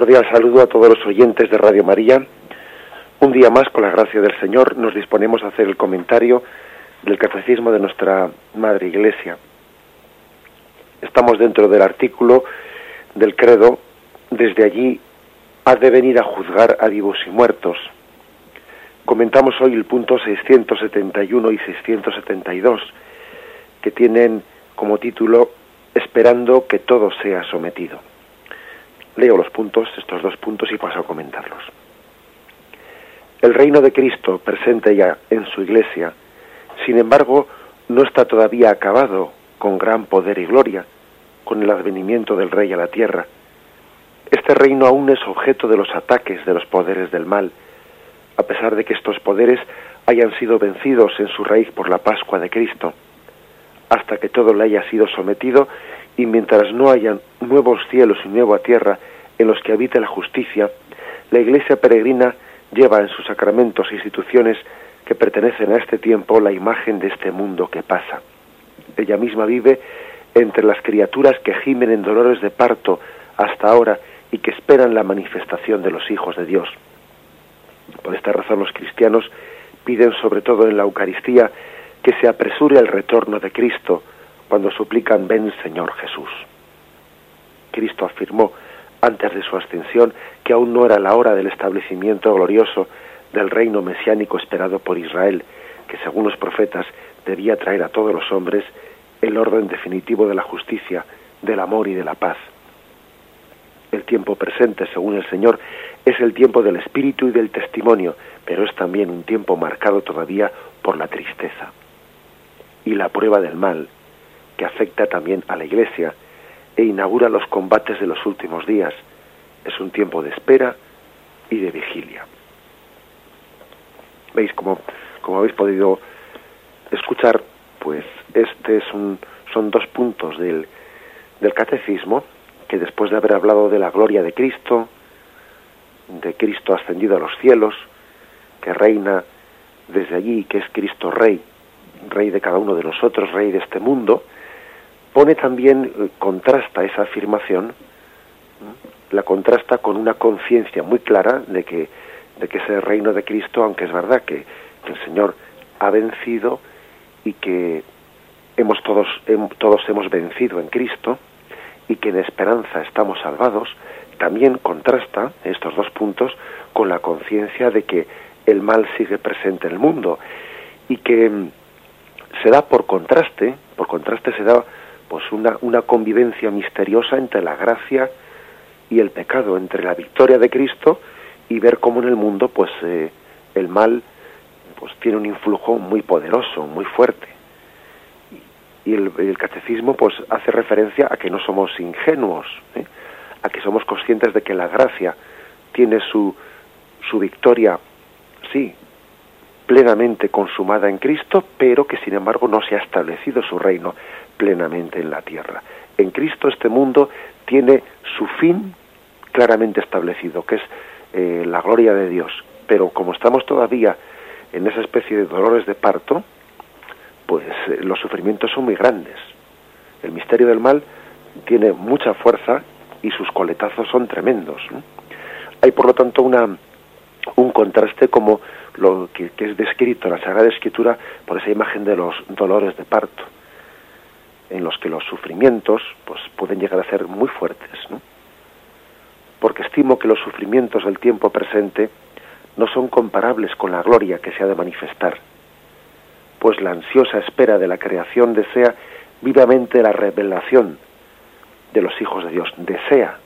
cordial saludo a todos los oyentes de Radio María. Un día más, con la gracia del Señor, nos disponemos a hacer el comentario del catecismo de nuestra Madre Iglesia. Estamos dentro del artículo del credo, desde allí ha de venir a juzgar a vivos y muertos. Comentamos hoy el punto 671 y 672, que tienen como título Esperando que todo sea sometido. Leo los puntos, estos dos puntos, y paso a comentarlos. El reino de Cristo presente ya en su iglesia, sin embargo, no está todavía acabado con gran poder y gloria, con el advenimiento del Rey a la tierra. Este reino aún es objeto de los ataques de los poderes del mal, a pesar de que estos poderes hayan sido vencidos en su raíz por la Pascua de Cristo, hasta que todo le haya sido sometido y mientras no hayan nuevos cielos y nueva tierra en los que habite la justicia, la Iglesia peregrina lleva en sus sacramentos e instituciones que pertenecen a este tiempo la imagen de este mundo que pasa. Ella misma vive entre las criaturas que gimen en dolores de parto hasta ahora y que esperan la manifestación de los hijos de Dios. Por esta razón los cristianos piden sobre todo en la Eucaristía que se apresure el retorno de Cristo cuando suplican ven Señor Jesús. Cristo afirmó antes de su ascensión que aún no era la hora del establecimiento glorioso del reino mesiánico esperado por Israel, que según los profetas debía traer a todos los hombres el orden definitivo de la justicia, del amor y de la paz. El tiempo presente, según el Señor, es el tiempo del espíritu y del testimonio, pero es también un tiempo marcado todavía por la tristeza. Y la prueba del mal, que afecta también a la Iglesia e inaugura los combates de los últimos días. Es un tiempo de espera y de vigilia. ¿Veis como, habéis podido escuchar? Pues este es un, son dos puntos del, del catecismo que después de haber hablado de la gloria de Cristo, de Cristo ascendido a los cielos, que reina desde allí, que es Cristo Rey, Rey de cada uno de nosotros, Rey de este mundo, pone también, eh, contrasta esa afirmación, la contrasta con una conciencia muy clara de que, de que ese reino de Cristo, aunque es verdad que, el Señor ha vencido y que hemos todos, todos hemos vencido en Cristo y que en esperanza estamos salvados, también contrasta estos dos puntos con la conciencia de que el mal sigue presente en el mundo y que mm, se da por contraste, por contraste se da pues una, una convivencia misteriosa entre la gracia y el pecado, entre la victoria de Cristo y ver cómo en el mundo pues eh, el mal pues tiene un influjo muy poderoso, muy fuerte. Y el, catecismo pues hace referencia a que no somos ingenuos, ¿eh? a que somos conscientes de que la gracia tiene su, su victoria, sí, plenamente consumada en Cristo, pero que sin embargo no se ha establecido su reino plenamente en la tierra. En Cristo este mundo tiene su fin claramente establecido, que es eh, la gloria de Dios. Pero como estamos todavía en esa especie de dolores de parto, pues eh, los sufrimientos son muy grandes. El misterio del mal tiene mucha fuerza y sus coletazos son tremendos. Hay por lo tanto una, un contraste como lo que, que es descrito en la Sagrada Escritura por esa imagen de los dolores de parto en los que los sufrimientos pues pueden llegar a ser muy fuertes, ¿no? Porque estimo que los sufrimientos del tiempo presente no son comparables con la gloria que se ha de manifestar, pues la ansiosa espera de la creación desea vivamente la revelación de los hijos de Dios, desea,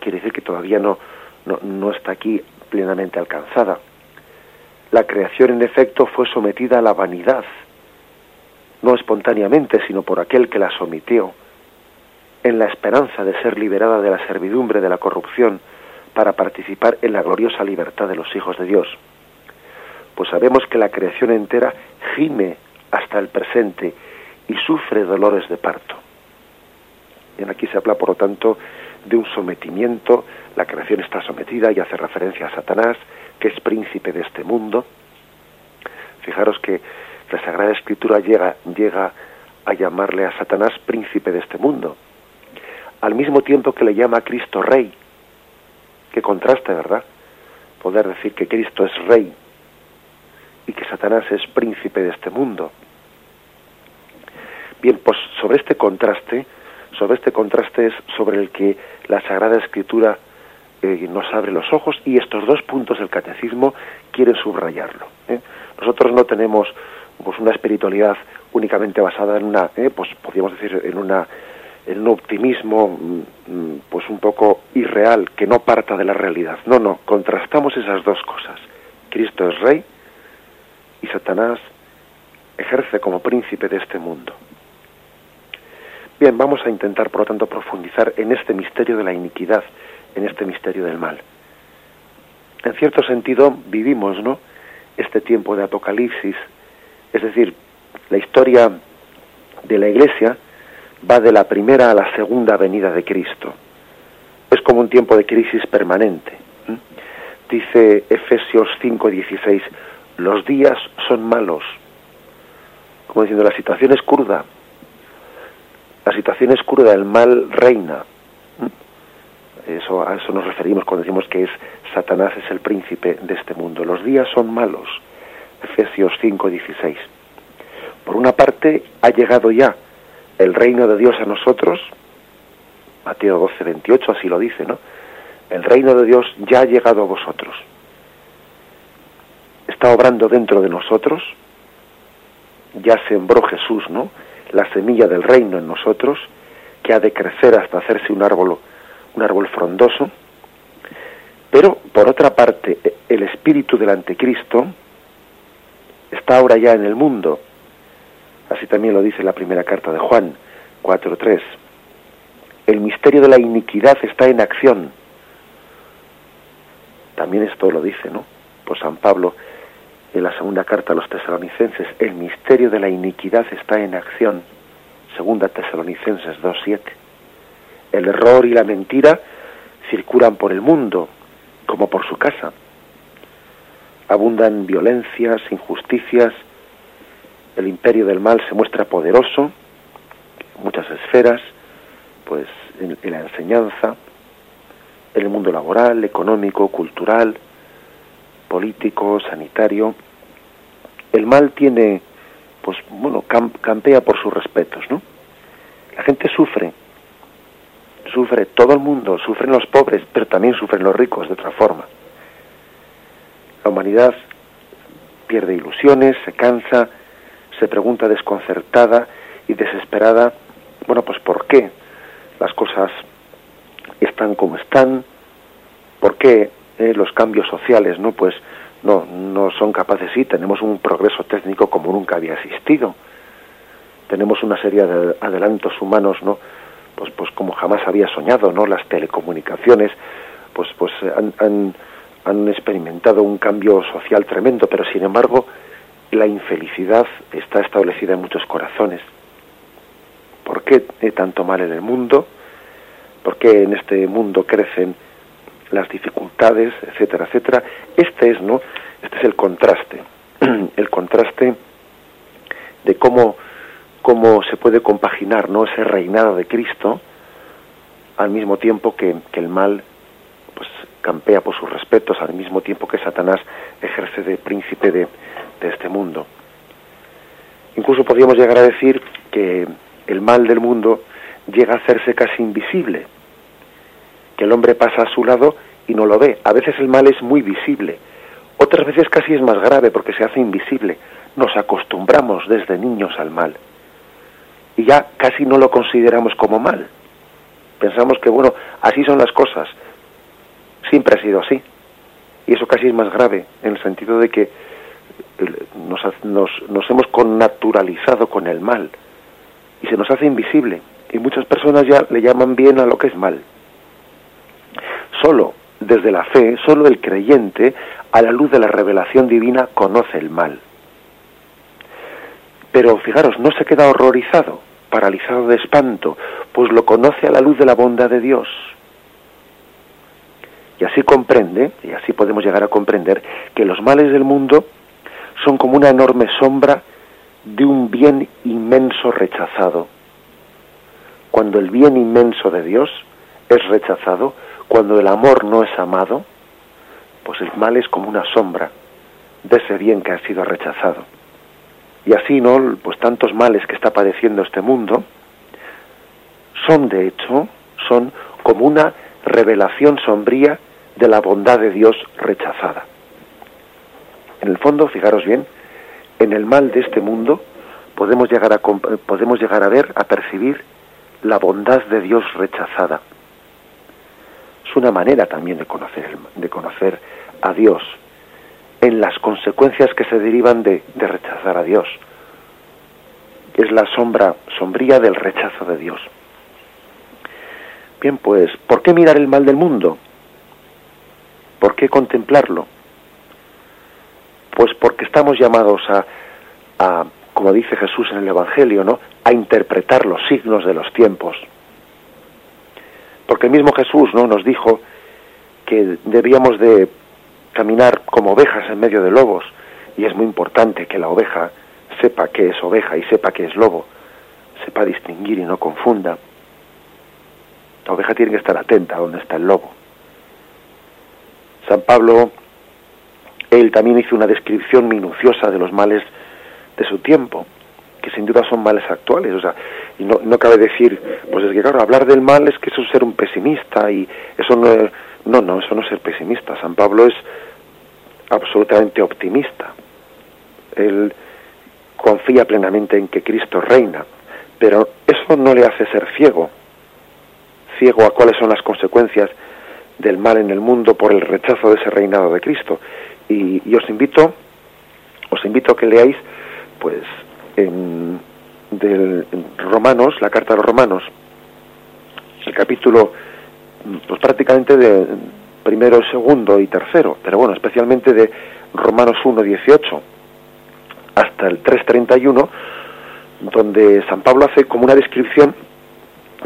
quiere decir que todavía no, no, no está aquí plenamente alcanzada. La creación en efecto fue sometida a la vanidad, no espontáneamente, sino por aquel que la sometió, en la esperanza de ser liberada de la servidumbre de la corrupción para participar en la gloriosa libertad de los hijos de Dios. Pues sabemos que la creación entera gime hasta el presente y sufre dolores de parto. Y aquí se habla, por lo tanto, de un sometimiento, la creación está sometida y hace referencia a Satanás, que es príncipe de este mundo. Fijaros que la Sagrada Escritura llega, llega a llamarle a Satanás príncipe de este mundo, al mismo tiempo que le llama a Cristo Rey. Qué contraste, ¿verdad? Poder decir que Cristo es rey y que Satanás es príncipe de este mundo. Bien, pues sobre este contraste, sobre este contraste es sobre el que la Sagrada Escritura eh, nos abre los ojos y estos dos puntos del catecismo quieren subrayarlo. ¿eh? Nosotros no tenemos pues una espiritualidad únicamente basada en una, eh, pues podríamos decir en una en un optimismo mm, mm, pues un poco irreal que no parta de la realidad. No, no, contrastamos esas dos cosas. Cristo es rey y Satanás ejerce como príncipe de este mundo. Bien, vamos a intentar, por lo tanto, profundizar en este misterio de la iniquidad, en este misterio del mal. En cierto sentido, vivimos, ¿no? Este tiempo de apocalipsis, es decir, la historia de la Iglesia va de la primera a la segunda venida de Cristo. Es como un tiempo de crisis permanente. Dice Efesios 5:16, los días son malos. Como diciendo, la situación es cruda. La situación es cruda, el mal reina. Eso, a eso nos referimos cuando decimos que es Satanás es el príncipe de este mundo. Los días son malos. Efesios 5:16. Por una parte, ha llegado ya el reino de Dios a nosotros. Mateo 12:28 así lo dice, ¿no? El reino de Dios ya ha llegado a vosotros está obrando dentro de nosotros, ya sembró Jesús, ¿no? La semilla del reino en nosotros, que ha de crecer hasta hacerse un árbol, un árbol frondoso. Pero, por otra parte, el espíritu del anticristo está ahora ya en el mundo. Así también lo dice la primera carta de Juan 4.3. El misterio de la iniquidad está en acción. También esto lo dice, ¿no? Pues San Pablo en la segunda carta a los tesalonicenses, el misterio de la iniquidad está en acción. Segunda tesalonicenses 2.7. El error y la mentira circulan por el mundo, como por su casa. Abundan violencias, injusticias, el imperio del mal se muestra poderoso, muchas esferas, pues en, en la enseñanza, en el mundo laboral, económico, cultural, político, sanitario, el mal tiene, pues bueno, campea por sus respetos, ¿no? La gente sufre, sufre todo el mundo, sufren los pobres, pero también sufren los ricos de otra forma. La humanidad pierde ilusiones, se cansa, se pregunta desconcertada y desesperada, bueno, pues ¿por qué las cosas están como están? ¿Por qué eh, los cambios sociales, ¿no? Pues no, no son capaces, sí, tenemos un progreso técnico como nunca había existido. Tenemos una serie de adelantos humanos, ¿no? Pues, pues como jamás había soñado, ¿no? Las telecomunicaciones, pues, pues han, han, han experimentado un cambio social tremendo, pero sin embargo la infelicidad está establecida en muchos corazones. ¿Por qué hay tanto mal en el mundo? ¿Por qué en este mundo crecen las dificultades, etcétera, etcétera. Este es, ¿no? Este es el contraste, el contraste de cómo, cómo se puede compaginar, ¿no? Ese reinado de Cristo al mismo tiempo que, el mal campea por sus respetos, al mismo tiempo que Satanás ejerce de príncipe de, este mundo. Incluso podríamos llegar a decir que el mal del mundo llega a hacerse casi invisible, que el hombre pasa a su lado y no lo ve. A veces el mal es muy visible, otras veces casi es más grave porque se hace invisible. Nos acostumbramos desde niños al mal y ya casi no lo consideramos como mal. Pensamos que, bueno, así son las cosas. Siempre ha sido así. Y eso casi es más grave, en el sentido de que nos, nos, nos hemos connaturalizado con el mal y se nos hace invisible. Y muchas personas ya le llaman bien a lo que es mal. Solo desde la fe, solo el creyente, a la luz de la revelación divina, conoce el mal. Pero fijaros, no se queda horrorizado, paralizado de espanto, pues lo conoce a la luz de la bondad de Dios. Y así comprende, y así podemos llegar a comprender, que los males del mundo son como una enorme sombra de un bien inmenso rechazado. Cuando el bien inmenso de Dios es rechazado, cuando el amor no es amado, pues el mal es como una sombra de ese bien que ha sido rechazado. Y así, ¿no? Pues tantos males que está padeciendo este mundo son, de hecho, son como una revelación sombría de la bondad de Dios rechazada. En el fondo, fijaros bien, en el mal de este mundo podemos llegar a, podemos llegar a ver, a percibir la bondad de Dios rechazada. Es una manera también de conocer, de conocer a Dios en las consecuencias que se derivan de, de rechazar a Dios. Es la sombra sombría del rechazo de Dios. Bien, pues, ¿por qué mirar el mal del mundo? ¿Por qué contemplarlo? Pues porque estamos llamados a, a, como dice Jesús en el Evangelio, ¿no? A interpretar los signos de los tiempos. Porque el mismo Jesús, ¿no? Nos dijo que debíamos de caminar como ovejas en medio de lobos y es muy importante que la oveja sepa que es oveja y sepa que es lobo, sepa distinguir y no confunda. La oveja tiene que estar atenta a donde está el lobo. San Pablo, él también hizo una descripción minuciosa de los males de su tiempo, que sin duda son males actuales. O sea, y no, cabe decir, pues es que claro, hablar del mal es que eso es ser un pesimista y eso no no, no, eso no es ser pesimista. San Pablo es absolutamente optimista. Él confía plenamente en que Cristo reina, pero eso no le hace ser ciego, ciego a cuáles son las consecuencias del mal en el mundo por el rechazo de ese reinado de Cristo. Y, os invito, os invito a que leáis, pues, en, del, Romanos, la carta de los Romanos, el capítulo, pues prácticamente de primero, segundo y tercero, pero bueno, especialmente de Romanos 1, 18 hasta el 3.31, donde San Pablo hace como una descripción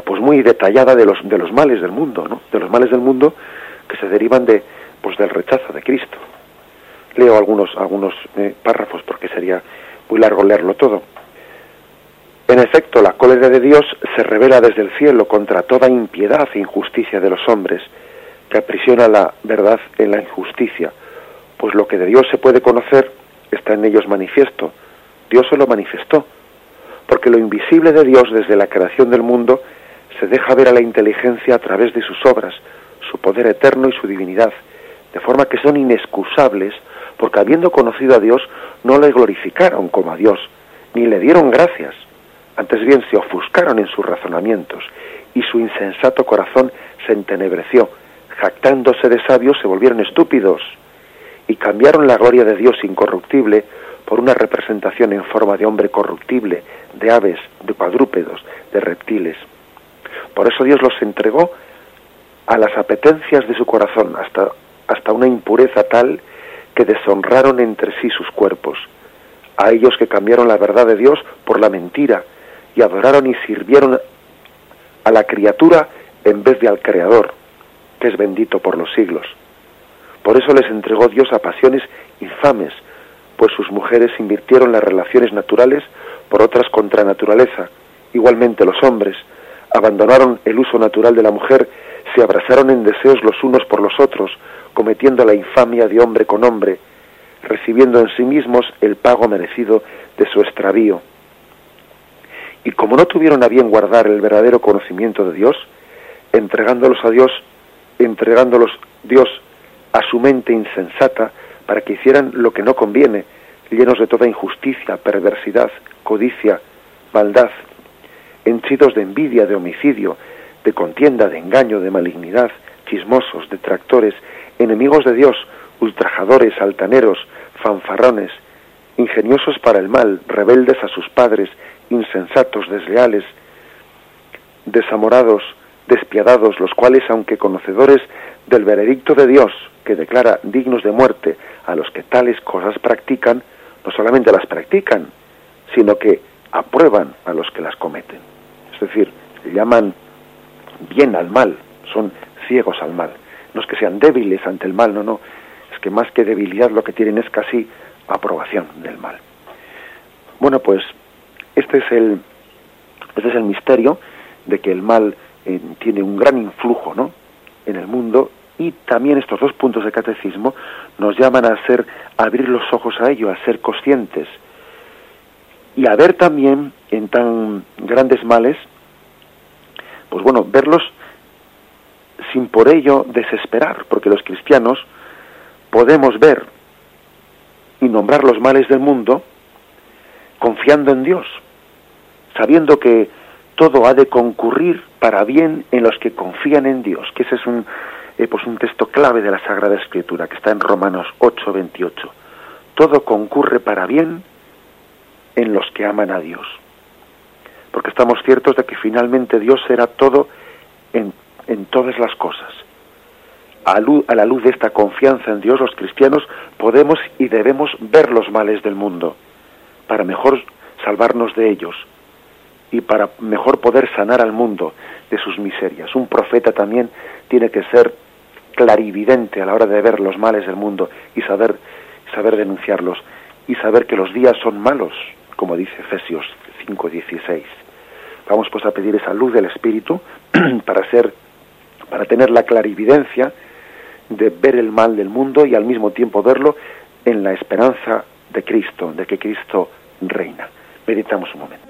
pues muy detallada de los de los males del mundo, ¿no? De los males del mundo que se derivan de pues del rechazo de Cristo. Leo algunos algunos eh, párrafos porque sería muy largo leerlo todo. En efecto, la cólera de Dios se revela desde el cielo contra toda impiedad e injusticia de los hombres, que aprisiona la verdad en la injusticia, pues lo que de Dios se puede conocer está en ellos manifiesto. Dios se lo manifestó, porque lo invisible de Dios desde la creación del mundo se deja ver a la inteligencia a través de sus obras, su poder eterno y su divinidad, de forma que son inexcusables, porque habiendo conocido a Dios, no le glorificaron como a Dios, ni le dieron gracias, antes bien se ofuscaron en sus razonamientos, y su insensato corazón se entenebreció, jactándose de sabios se volvieron estúpidos, y cambiaron la gloria de Dios incorruptible por una representación en forma de hombre corruptible, de aves, de cuadrúpedos, de reptiles. Por eso Dios los entregó a las apetencias de su corazón, hasta, hasta una impureza tal que deshonraron entre sí sus cuerpos. A ellos que cambiaron la verdad de Dios por la mentira y adoraron y sirvieron a la criatura en vez de al Creador, que es bendito por los siglos. Por eso les entregó Dios a pasiones infames, pues sus mujeres invirtieron las relaciones naturales por otras contra naturaleza. Igualmente los hombres, abandonaron el uso natural de la mujer, se abrazaron en deseos los unos por los otros, cometiendo la infamia de hombre con hombre, recibiendo en sí mismos el pago merecido de su extravío. Y como no tuvieron a bien guardar el verdadero conocimiento de Dios, entregándolos a Dios, entregándolos Dios a su mente insensata para que hicieran lo que no conviene, llenos de toda injusticia, perversidad, codicia, maldad, henchidos de envidia, de homicidio, de contienda, de engaño, de malignidad, chismosos, detractores, enemigos de Dios, ultrajadores, altaneros, fanfarrones, ingeniosos para el mal, rebeldes a sus padres, insensatos, desleales, desamorados, despiadados, los cuales, aunque conocedores del veredicto de Dios, que declara dignos de muerte a los que tales cosas practican, no solamente las practican, sino que aprueban a los que las cometen. Es decir, llaman bien al mal, son ciegos al mal. No es que sean débiles ante el mal, no, no. Es que más que debilidad lo que tienen es casi aprobación del mal. Bueno, pues este es el, este es el misterio de que el mal eh, tiene un gran influjo, ¿no? en el mundo y también estos dos puntos de catecismo nos llaman a ser abrir los ojos a ello, a ser conscientes y a ver también en tan grandes males, pues bueno, verlos sin por ello desesperar, porque los cristianos podemos ver y nombrar los males del mundo confiando en Dios, sabiendo que todo ha de concurrir para bien en los que confían en Dios, que ese es un, eh, pues un texto clave de la Sagrada Escritura, que está en Romanos 8, 28. Todo concurre para bien en los que aman a Dios. Porque estamos ciertos de que finalmente Dios será todo en, en todas las cosas. A, la luz de esta confianza en Dios, los cristianos podemos y debemos ver los males del mundo para mejor salvarnos de ellos y para mejor poder sanar al mundo de sus miserias. Un profeta también tiene que ser clarividente a la hora de ver los males del mundo y saber, saber denunciarlos y saber que los días son malos, como dice Efesios 5:16. Vamos pues a pedir esa luz del Espíritu para ser para tener la clarividencia de ver el mal del mundo y al mismo tiempo verlo en la esperanza de Cristo, de que Cristo reina. Meditamos un momento.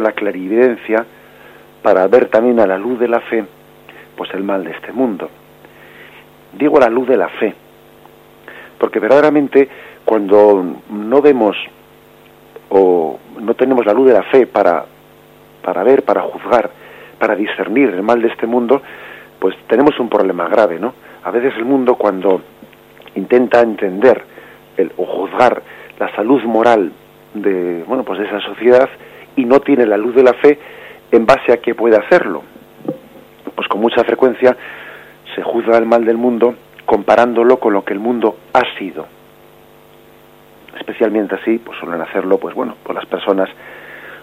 La clarividencia para ver también a la luz de la fe pues el mal de este mundo. Digo la luz de la fe, porque verdaderamente cuando no vemos o no tenemos la luz de la fe para, para ver, para juzgar, para discernir el mal de este mundo, pues tenemos un problema grave, ¿no? A veces el mundo cuando intenta entender el, o juzgar la salud moral de, bueno, pues de esa sociedad, y no tiene la luz de la fe, ¿en base a qué puede hacerlo? Pues con mucha frecuencia se juzga el mal del mundo comparándolo con lo que el mundo ha sido. Especialmente así, pues suelen hacerlo, pues bueno, por las personas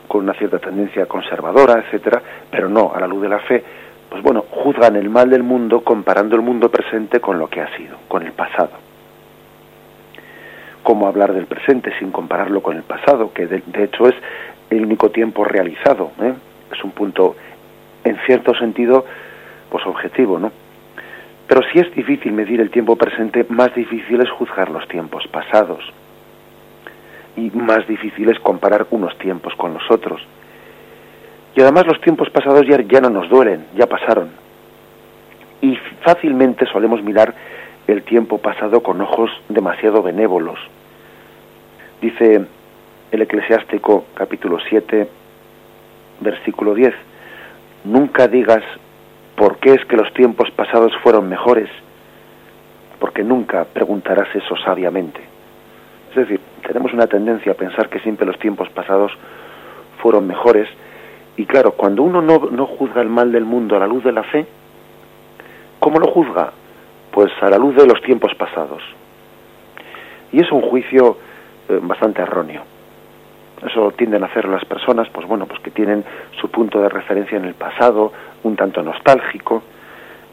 con una cierta tendencia conservadora, etcétera, pero no a la luz de la fe, pues bueno, juzgan el mal del mundo comparando el mundo presente con lo que ha sido, con el pasado. ¿Cómo hablar del presente sin compararlo con el pasado? Que de, de hecho es el único tiempo realizado. ¿eh? Es un punto, en cierto sentido, pues objetivo, ¿no? Pero si es difícil medir el tiempo presente, más difícil es juzgar los tiempos pasados. Y más difícil es comparar unos tiempos con los otros. Y además los tiempos pasados ya, ya no nos duelen, ya pasaron. Y fácilmente solemos mirar el tiempo pasado con ojos demasiado benévolos, Dice el eclesiástico capítulo 7, versículo 10, nunca digas por qué es que los tiempos pasados fueron mejores, porque nunca preguntarás eso sabiamente. Es decir, tenemos una tendencia a pensar que siempre los tiempos pasados fueron mejores, y claro, cuando uno no, no juzga el mal del mundo a la luz de la fe, ¿cómo lo juzga? Pues a la luz de los tiempos pasados. Y es un juicio eh, bastante erróneo. Eso tienden a hacer las personas, pues bueno, pues que tienen su punto de referencia en el pasado, un tanto nostálgico.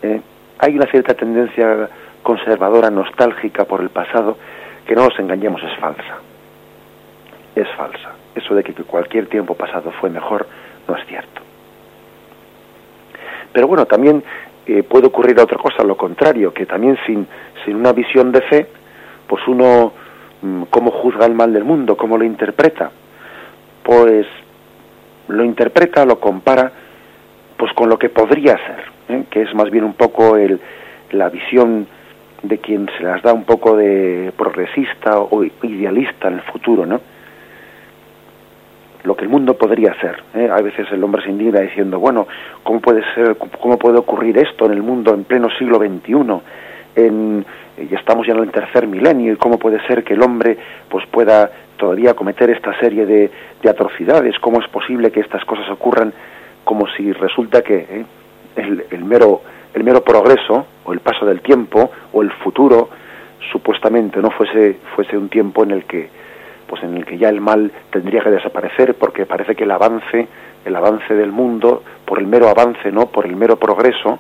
Eh, hay una cierta tendencia conservadora, nostálgica por el pasado, que no nos engañemos, es falsa. Es falsa. Eso de que cualquier tiempo pasado fue mejor no es cierto. Pero bueno, también eh, puede ocurrir otra cosa, lo contrario, que también sin, sin una visión de fe, pues uno, mm, ¿cómo juzga el mal del mundo? ¿Cómo lo interpreta? Pues lo interpreta, lo compara, pues con lo que podría ser, ¿eh? que es más bien un poco el, la visión de quien se las da un poco de progresista o idealista en el futuro, ¿no? Lo que el mundo podría ser. ¿eh? A veces el hombre se indigna diciendo, bueno, ¿cómo puede ser, cómo puede ocurrir esto en el mundo en pleno siglo XXI? En, ya estamos ya en el tercer milenio y cómo puede ser que el hombre pues pueda todavía cometer esta serie de, de atrocidades, cómo es posible que estas cosas ocurran como si resulta que ¿eh? el, el, mero el mero progreso o el paso del tiempo o el futuro supuestamente no fuese fuese un tiempo en el que pues en el que ya el mal tendría que desaparecer porque parece que el avance el avance del mundo por el mero avance no por el mero progreso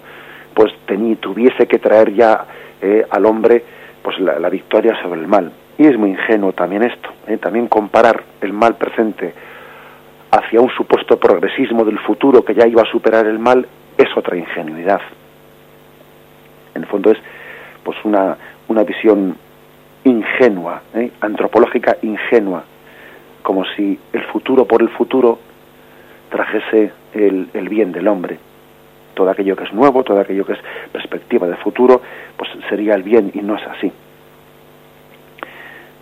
pues tenía, tuviese que traer ya eh, al hombre pues la, la, victoria sobre el mal. Y es muy ingenuo también esto eh, también comparar el mal presente hacia un supuesto progresismo del futuro que ya iba a superar el mal es otra ingenuidad. En el fondo es pues una, una visión ingenua, ¿eh? antropológica ingenua, como si el futuro por el futuro trajese el, el, bien del hombre. Todo aquello que es nuevo, todo aquello que es perspectiva de futuro, pues sería el bien y no es así.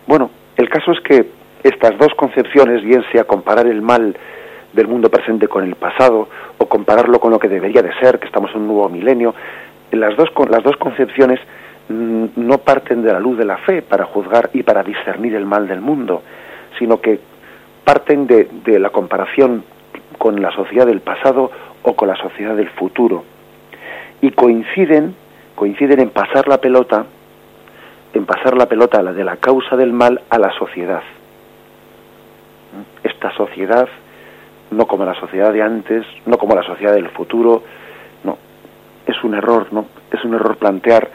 Bueno, el caso es que estas dos concepciones, bien sea comparar el mal del mundo presente con el pasado o compararlo con lo que debería de ser, que estamos en un nuevo milenio, las dos, las dos concepciones no parten de la luz de la fe para juzgar y para discernir el mal del mundo, sino que parten de, de la comparación con la sociedad del pasado o con la sociedad del futuro. Y coinciden, coinciden en pasar la pelota, en pasar la pelota la de la causa del mal a la sociedad. Esta sociedad, no como la sociedad de antes, no como la sociedad del futuro, es un error, ¿no? Es un error plantear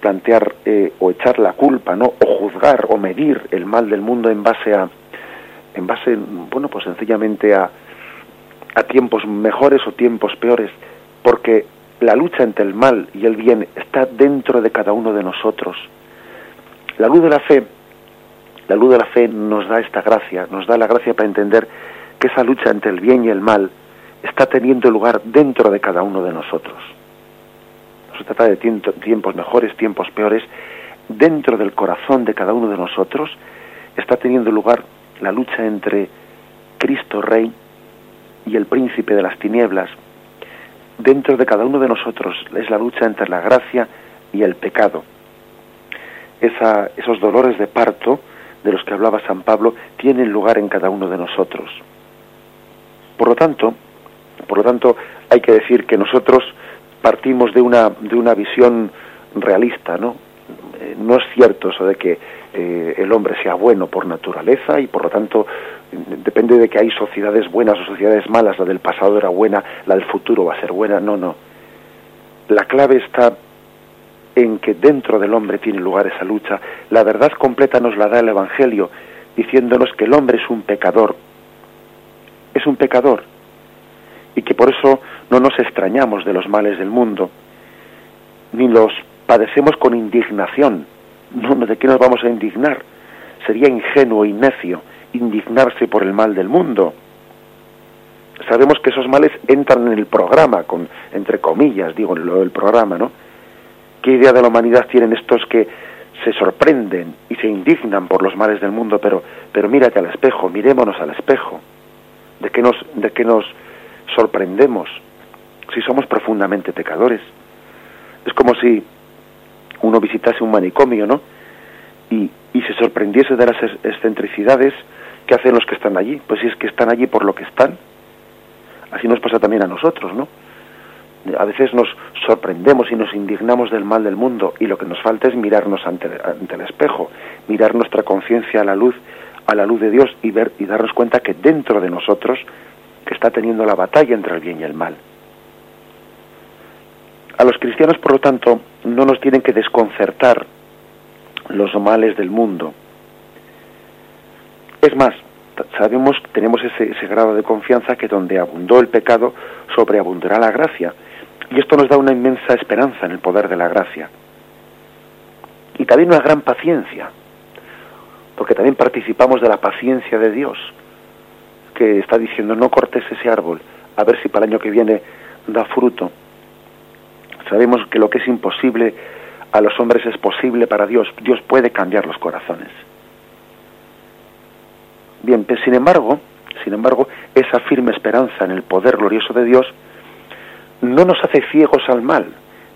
plantear eh, o echar la culpa, ¿no? O juzgar o medir el mal del mundo en base a en base bueno, pues sencillamente a a tiempos mejores o tiempos peores, porque la lucha entre el mal y el bien está dentro de cada uno de nosotros. La luz de la fe, la luz de la fe nos da esta gracia, nos da la gracia para entender que esa lucha entre el bien y el mal está teniendo lugar dentro de cada uno de nosotros se trata de tiempos mejores, tiempos peores, dentro del corazón de cada uno de nosotros está teniendo lugar la lucha entre Cristo Rey y el príncipe de las tinieblas. Dentro de cada uno de nosotros es la lucha entre la gracia y el pecado. Esos dolores de parto de los que hablaba San Pablo tienen lugar en cada uno de nosotros. Por lo tanto, por lo tanto, hay que decir que nosotros partimos de una, de una visión realista, ¿no? Eh, no es cierto eso de que eh, el hombre sea bueno por naturaleza y por lo tanto depende de que hay sociedades buenas o sociedades malas, la del pasado era buena, la del futuro va a ser buena, no, no. La clave está en que dentro del hombre tiene lugar esa lucha. La verdad completa nos la da el Evangelio, diciéndonos que el hombre es un pecador. Es un pecador. Y que por eso no nos extrañamos de los males del mundo, ni los padecemos con indignación. No, ¿De qué nos vamos a indignar? Sería ingenuo y necio indignarse por el mal del mundo. Sabemos que esos males entran en el programa, con, entre comillas, digo, en lo del programa, ¿no? ¿Qué idea de la humanidad tienen estos que se sorprenden y se indignan por los males del mundo, pero, pero mírate al espejo, mirémonos al espejo. ¿De qué nos, de qué nos sorprendemos si somos profundamente pecadores? Es como si uno visitase un manicomio, ¿no? Y, y se sorprendiese de las excentricidades que hacen los que están allí. Pues si es que están allí por lo que están. Así nos pasa también a nosotros, ¿no? A veces nos sorprendemos y nos indignamos del mal del mundo y lo que nos falta es mirarnos ante, ante el espejo, mirar nuestra conciencia a la luz, a la luz de Dios y ver y darnos cuenta que dentro de nosotros que está teniendo la batalla entre el bien y el mal. A los cristianos, por lo tanto, no nos tienen que desconcertar los males del mundo. Es más, sabemos, tenemos ese, grado de confianza que donde abundó el pecado, sobreabundará la gracia. Y esto nos da una inmensa esperanza en el poder de la gracia. Y también una gran paciencia, porque también participamos de la paciencia de Dios, que está diciendo no cortes ese árbol, a ver si para el año que viene da fruto. Sabemos que lo que es imposible a los hombres es posible para Dios. Dios puede cambiar los corazones. Bien, pues sin embargo, sin embargo, esa firme esperanza en el poder glorioso de Dios no nos hace ciegos al mal.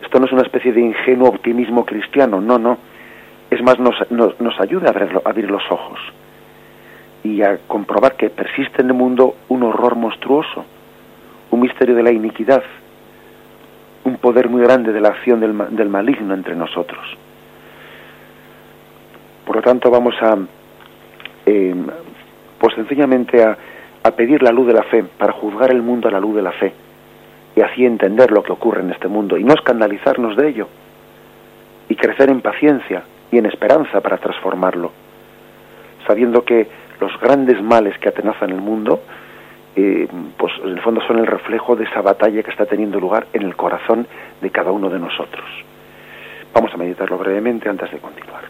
Esto no es una especie de ingenuo optimismo cristiano, no, no. Es más, nos, nos, nos ayuda a, a abrir los ojos y a comprobar que persiste en el mundo un horror monstruoso, un misterio de la iniquidad, un poder muy grande de la acción del, del maligno entre nosotros. Por lo tanto, vamos a, eh, pues sencillamente a, a pedir la luz de la fe, para juzgar el mundo a la luz de la fe, y así entender lo que ocurre en este mundo, y no escandalizarnos de ello, y crecer en paciencia y en esperanza para transformarlo, sabiendo que los grandes males que atenazan el mundo, eh, pues en el fondo son el reflejo de esa batalla que está teniendo lugar en el corazón de cada uno de nosotros. Vamos a meditarlo brevemente antes de continuar.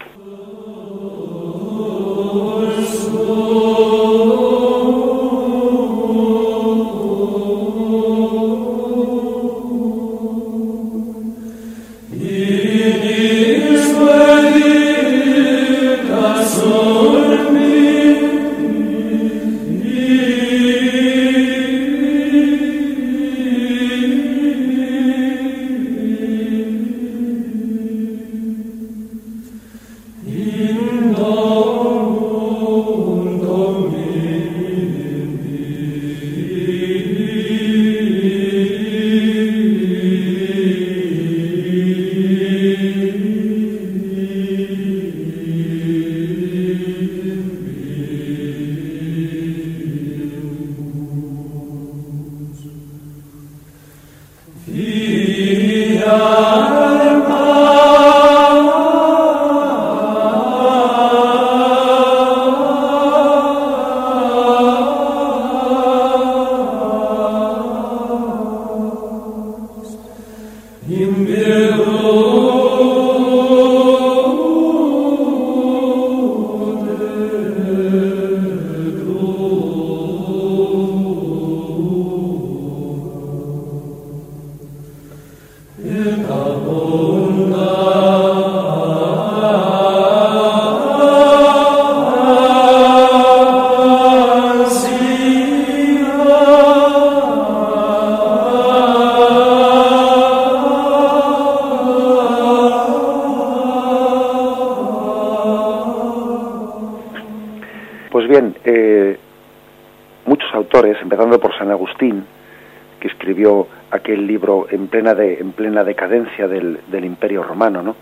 Plena, de, en plena decadencia del, Imperio Romano, ¿no?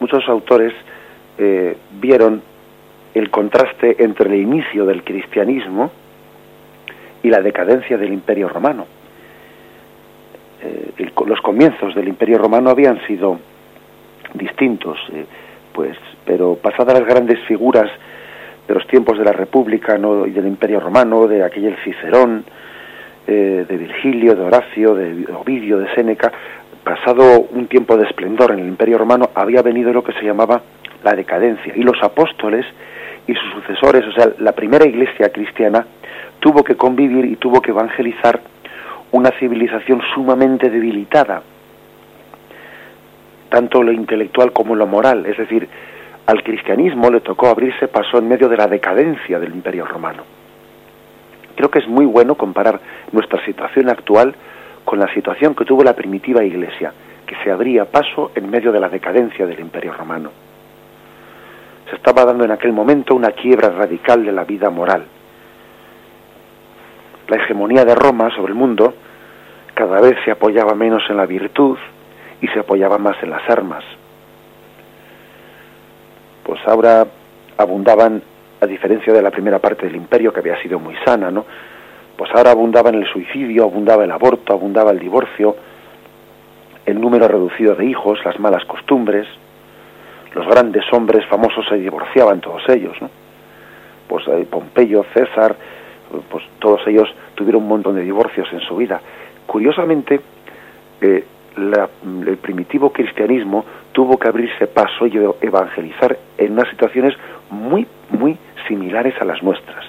muchos autores eh, vieron el contraste entre el inicio del cristianismo y la decadencia del Imperio Romano. Eh, los comienzos del Imperio Romano habían sido distintos, eh, pues, pero pasadas las grandes figuras de los tiempos de la República ¿no? y del Imperio Romano, de aquel Cicerón, eh, de Virgilio, de Horacio, de Ovidio, de Séneca, pasado un tiempo de esplendor en el Imperio Romano, había venido lo que se llamaba la decadencia. Y los apóstoles y sus sucesores, o sea, la primera iglesia cristiana, tuvo que convivir y tuvo que evangelizar una civilización sumamente debilitada, tanto lo intelectual como lo moral. Es decir, al cristianismo le tocó abrirse paso en medio de la decadencia del imperio romano. Creo que es muy bueno comparar nuestra situación actual con la situación que tuvo la primitiva iglesia, que se abría paso en medio de la decadencia del imperio romano. Se estaba dando en aquel momento una quiebra radical de la vida moral. La hegemonía de Roma sobre el mundo cada vez se apoyaba menos en la virtud y se apoyaba más en las armas. Pues ahora abundaban, a diferencia de la primera parte del imperio que había sido muy sana, ¿no? Pues ahora abundaba en el suicidio, abundaba el aborto, abundaba el divorcio, el número reducido de hijos, las malas costumbres, los grandes hombres famosos se divorciaban todos ellos, ¿no? Pues eh, Pompeyo, César, pues todos ellos tuvieron un montón de divorcios en su vida. Curiosamente, eh, el primitivo cristianismo tuvo que abrirse paso y evangelizar en unas situaciones muy, muy similares a las nuestras.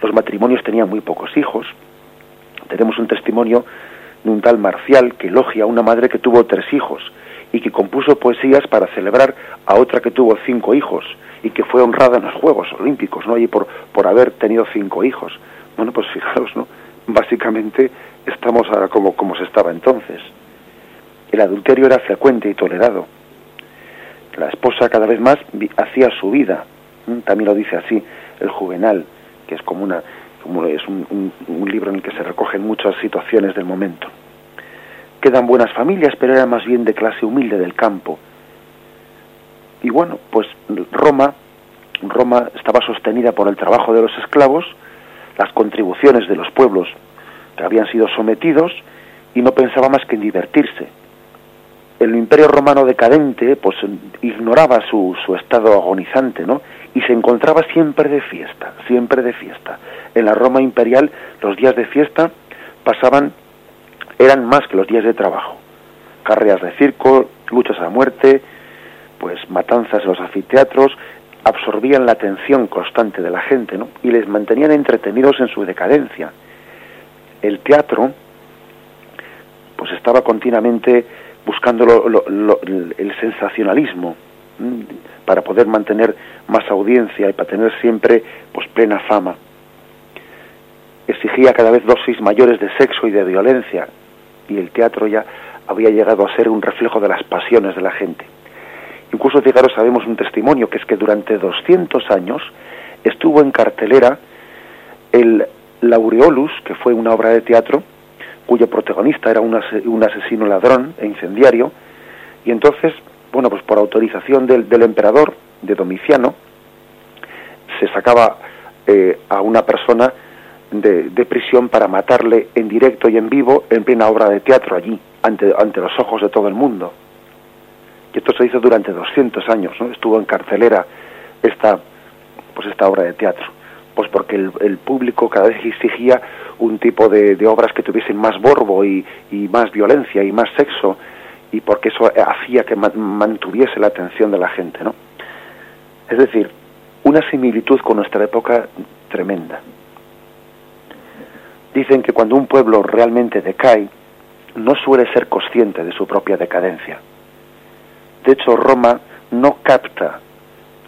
Los matrimonios tenían muy pocos hijos. Tenemos un testimonio de un tal Marcial que elogia a una madre que tuvo tres hijos y que compuso poesías para celebrar a otra que tuvo cinco hijos y que fue honrada en los Juegos Olímpicos, ¿no? Y por, por haber tenido cinco hijos. Bueno, pues fijaros, ¿no? Básicamente estamos ahora como, como se estaba entonces. El adulterio era frecuente y tolerado. La esposa cada vez más hacía su vida. También lo dice así el Juvenal, que es como una como es un, libro en el que se recogen muchas situaciones del momento. Quedan buenas familias, pero era más bien de clase humilde del campo. Y bueno, pues Roma, Roma estaba sostenida por el trabajo de los esclavos, las contribuciones de los pueblos que habían sido sometidos y no pensaba más que en divertirse. El imperio romano decadente pues ignoraba su, su estado agonizante, ¿no? Y se encontraba siempre de fiesta, siempre de fiesta. En la Roma imperial los días de fiesta pasaban, eran más que los días de trabajo. Carreras de circo, luchas a muerte, pues matanzas en los anfiteatros, absorbían la atención constante de la gente, ¿no? Y les mantenían entretenidos en su decadencia el teatro pues estaba continuamente buscando el sensacionalismo para poder mantener más audiencia y para tener siempre pues plena fama. Exigía cada vez dosis mayores de sexo y de violencia y el teatro ya había llegado a ser un reflejo de las pasiones de la gente. Incluso fijaros sabemos un testimonio que es que durante 200 años estuvo en cartelera el Laureolus, que fue una obra de teatro cuyo protagonista era un, asesino ladrón e incendiario, y entonces, bueno, pues por autorización del, emperador, de Domiciano, se sacaba eh, a una persona de, prisión para matarle en directo y en vivo en plena obra de teatro allí, ante, ante los ojos de todo el mundo. Y esto se hizo durante 200 años, ¿no? Estuvo en carcelera esta, pues esta obra de teatro pues porque el, público cada vez exigía un tipo de, obras que tuviesen más borbo y, más violencia y más sexo y porque eso hacía que mantuviese la atención de la gente, ¿no? Es decir, una similitud con nuestra época tremenda. Dicen que cuando un pueblo realmente decae, no suele ser consciente de su propia decadencia. De hecho, Roma no capta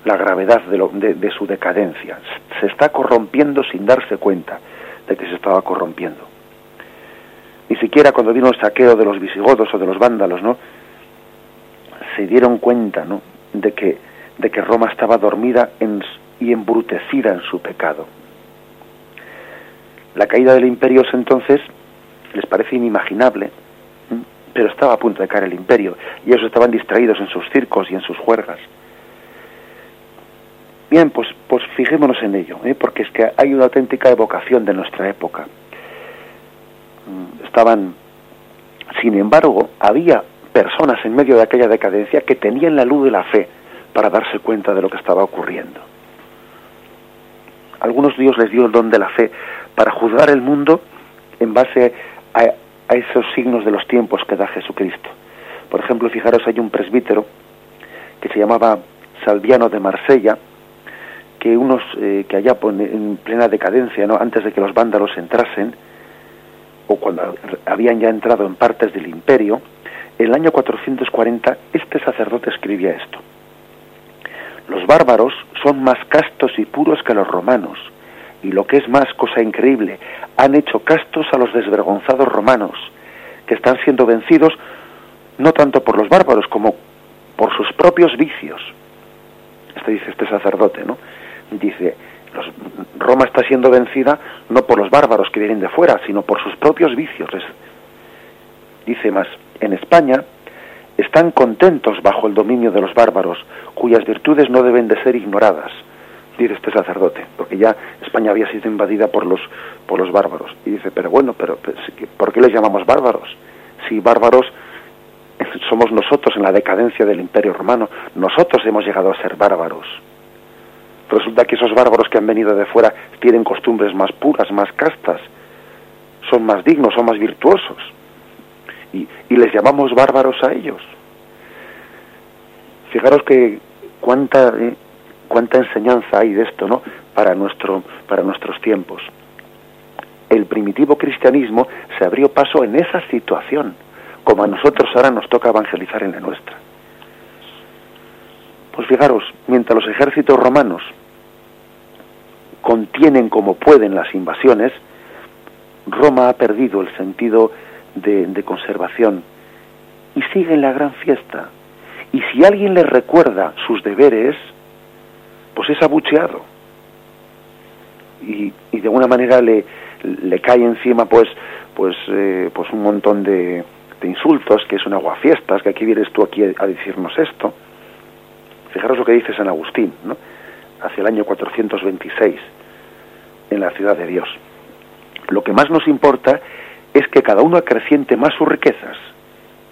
la gravedad de, su decadencia. Se está corrompiendo sin darse cuenta de que se estaba corrompiendo. Ni siquiera cuando vino el saqueo de los visigodos o de los vándalos, ¿no? Se dieron cuenta, ¿no? De que, de que Roma estaba dormida y embrutecida en su pecado. La caída del imperio entonces les parece inimaginable, pero estaba a punto de caer el imperio y ellos estaban distraídos en sus circos y en sus juergas. Bien, pues, pues fijémonos en ello, ¿eh? porque es que hay una auténtica evocación de nuestra época. Mm, estaban, sin embargo, había personas en medio de aquella decadencia que tenían la luz de la fe para darse cuenta de lo que estaba ocurriendo. algunos Dios les dio el don de la fe para juzgar el mundo en base a, a esos signos de los tiempos que da Jesucristo. Por ejemplo, fijaros, hay un presbítero que se llamaba Salviano de Marsella, que unos eh, que allá en plena decadencia, ¿no? antes de que los vándalos entrasen, o cuando habían ya entrado en partes del imperio, en el año 440 este sacerdote escribía esto. los bárbaros son más castos y puros que los romanos, y lo que es más cosa increíble, han hecho castos a los desvergonzados romanos, que están siendo vencidos no tanto por los bárbaros como por sus propios vicios. Esto dice este sacerdote, ¿no? Dice, Roma está siendo vencida no por los bárbaros que vienen de fuera, sino por sus propios vicios. dice más, en España están contentos bajo el dominio de los bárbaros, cuyas virtudes no deben de ser ignoradas, dice este sacerdote, porque ya España había sido invadida por los, por los bárbaros. Y dice, pero bueno, pero, ¿por qué les llamamos bárbaros? Si bárbaros somos nosotros en la decadencia del imperio romano, nosotros hemos llegado a ser bárbaros. Resulta que esos bárbaros que han venido de fuera tienen costumbres más puras, más castas, son más dignos, son más virtuosos. Y, les llamamos bárbaros a ellos. Fijaros que cuánta, eh, cuánta enseñanza hay de esto, ¿no? Para, nuestro, para nuestros tiempos. El primitivo cristianismo se abrió paso en esa situación, como a nosotros ahora nos toca evangelizar en la nuestra. Pues fijaros, mientras los ejércitos romanos contienen como pueden las invasiones, Roma ha perdido el sentido de, conservación y sigue en la gran fiesta. Y si alguien le recuerda sus deberes, pues es abucheado. Y, de alguna manera le, le cae encima pues pues eh, pues un montón de, de, insultos que es un aguafiestas que aquí vienes tú aquí a decirnos esto fijaros lo que dice San Agustín ¿no? El año 426 en la ciudad de Dios. Lo que más nos importa es que cada uno acreciente más sus riquezas,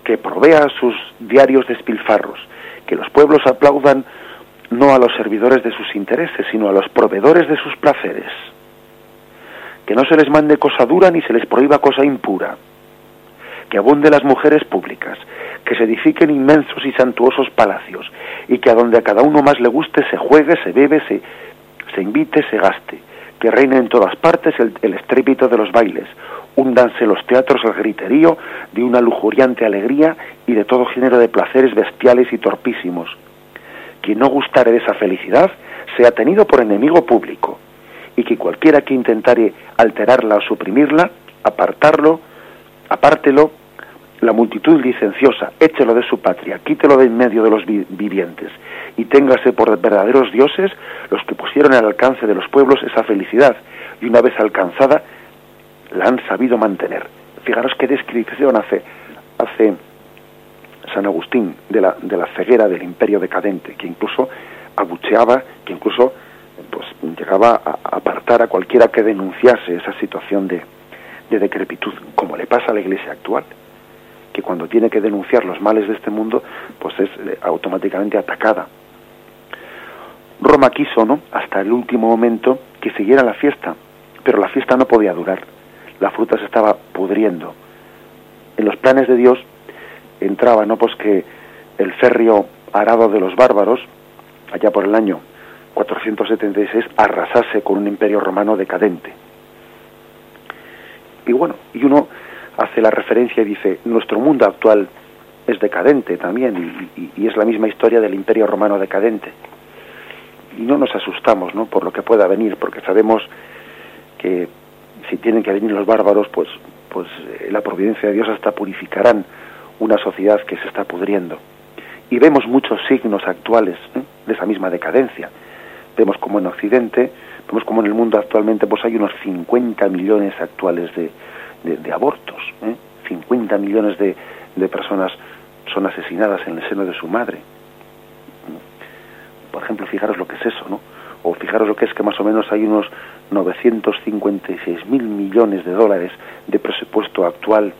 que provea sus diarios despilfarros, que los pueblos aplaudan no a los servidores de sus intereses, sino a los proveedores de sus placeres, que no se les mande cosa dura ni se les prohíba cosa impura, que abunde las mujeres públicas, que se edifiquen inmensos y santuosos palacios, y que a donde a cada uno más le guste se juegue, se bebe, se, se invite, se gaste, que reine en todas partes el, estrépito de los bailes, húndanse los teatros el griterío de una lujuriante alegría y de todo género de placeres bestiales y torpísimos. Quien no gustare de esa felicidad sea tenido por enemigo público, y que cualquiera que intentare alterarla o suprimirla, apartarlo, apártelo la multitud licenciosa, échelo de su patria, quítelo de en medio de los vivientes, y téngase por verdaderos dioses los que pusieron al alcance de los pueblos esa felicidad, y una vez alcanzada, la han sabido mantener. Fijaros qué descripción hace, hace San Agustín de la, de la ceguera del imperio decadente, que incluso abucheaba, que incluso pues, llegaba a apartar a cualquiera que denunciase esa situación de, de decrepitud, como le pasa a la iglesia actual que cuando tiene que denunciar los males de este mundo, pues es eh, automáticamente atacada. Roma quiso, ¿no? Hasta el último momento que siguiera la fiesta, pero la fiesta no podía durar. La fruta se estaba pudriendo. En los planes de Dios entraba, ¿no? Pues que el férreo arado de los bárbaros, allá por el año 476, arrasase con un imperio romano decadente. Y bueno, y uno hace la referencia y dice, nuestro mundo actual es decadente también y, es la misma historia del imperio romano decadente. Y no nos asustamos ¿no? por lo que pueda venir, porque sabemos que si tienen que venir los bárbaros, pues, pues eh, la providencia de Dios hasta purificarán una sociedad que se está pudriendo. Y vemos muchos signos actuales ¿eh? de esa misma decadencia. Vemos como en Occidente, vemos como en el mundo actualmente pues hay unos 50 millones actuales de, de, abortos. ¿eh? 50 millones de, de, personas son asesinadas en el seno de su madre. Por ejemplo, fijaros lo que es eso, ¿no? O fijaros lo que es que más o menos hay unos 956 mil millones de dólares de presupuesto actual,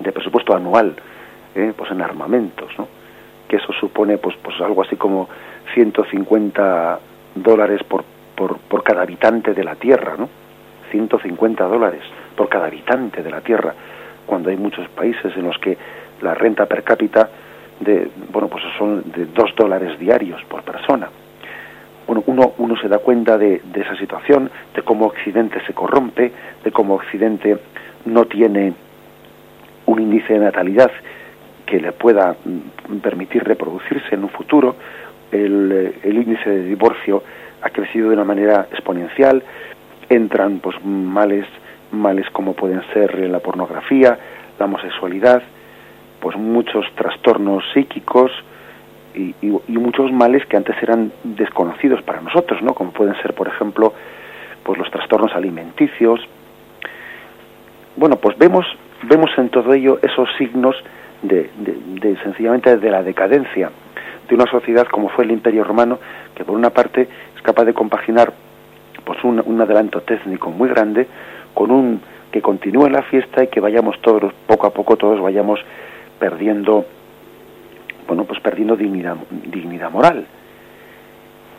de presupuesto anual, ¿eh? pues en armamentos, ¿no? Que eso supone, pues, pues algo así como 150 dólares por, por, por cada habitante de la Tierra, ¿no? 150 dólares por cada habitante de la Tierra, cuando hay muchos países en los que la renta per cápita de, bueno, pues son de dos dólares diarios por persona. Bueno, uno, uno se da cuenta de, de esa situación, de cómo Occidente se corrompe, de cómo Occidente no tiene un índice de natalidad que le pueda mm, permitir reproducirse en un futuro, el, el, índice de divorcio ha crecido de una manera exponencial, entran pues males, males como pueden ser la pornografía, la homosexualidad, pues muchos trastornos psíquicos y, muchos males que antes eran desconocidos para nosotros, ¿no? Como pueden ser, por ejemplo, pues los trastornos alimenticios. Bueno, pues vemos vemos en todo ello esos signos de, de, sencillamente de la decadencia de una sociedad como fue el Imperio Romano, que por una parte es capaz de compaginar pues un, un adelanto técnico muy grande con un que continúe la fiesta y que vayamos todos poco a poco todos vayamos perdiendo bueno pues perdiendo dignidad dignidad moral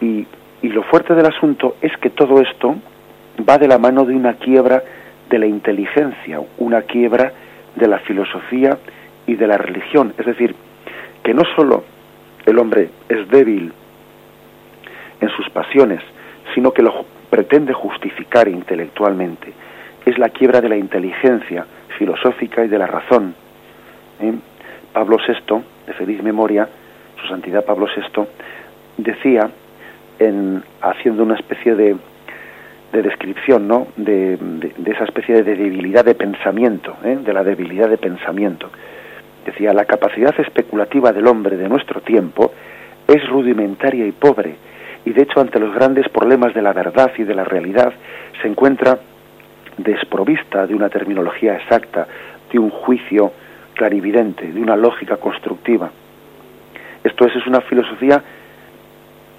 y, y lo fuerte del asunto es que todo esto va de la mano de una quiebra de la inteligencia una quiebra de la filosofía y de la religión. Es decir, que no solo el hombre es débil en sus pasiones, sino que lo pretende justificar intelectualmente. Es la quiebra de la inteligencia filosófica y de la razón. ¿eh? Pablo VI, de feliz memoria, su santidad Pablo VI, decía, en, haciendo una especie de, de descripción ¿no? de, esa especie de debilidad de pensamiento, ¿eh? de la debilidad de pensamiento. Decía, la capacidad especulativa del hombre de nuestro tiempo es rudimentaria y pobre, y de hecho ante los grandes problemas de la verdad y de la realidad se encuentra desprovista de una terminología exacta, de un juicio clarividente, de una lógica constructiva. Esto es, es una filosofía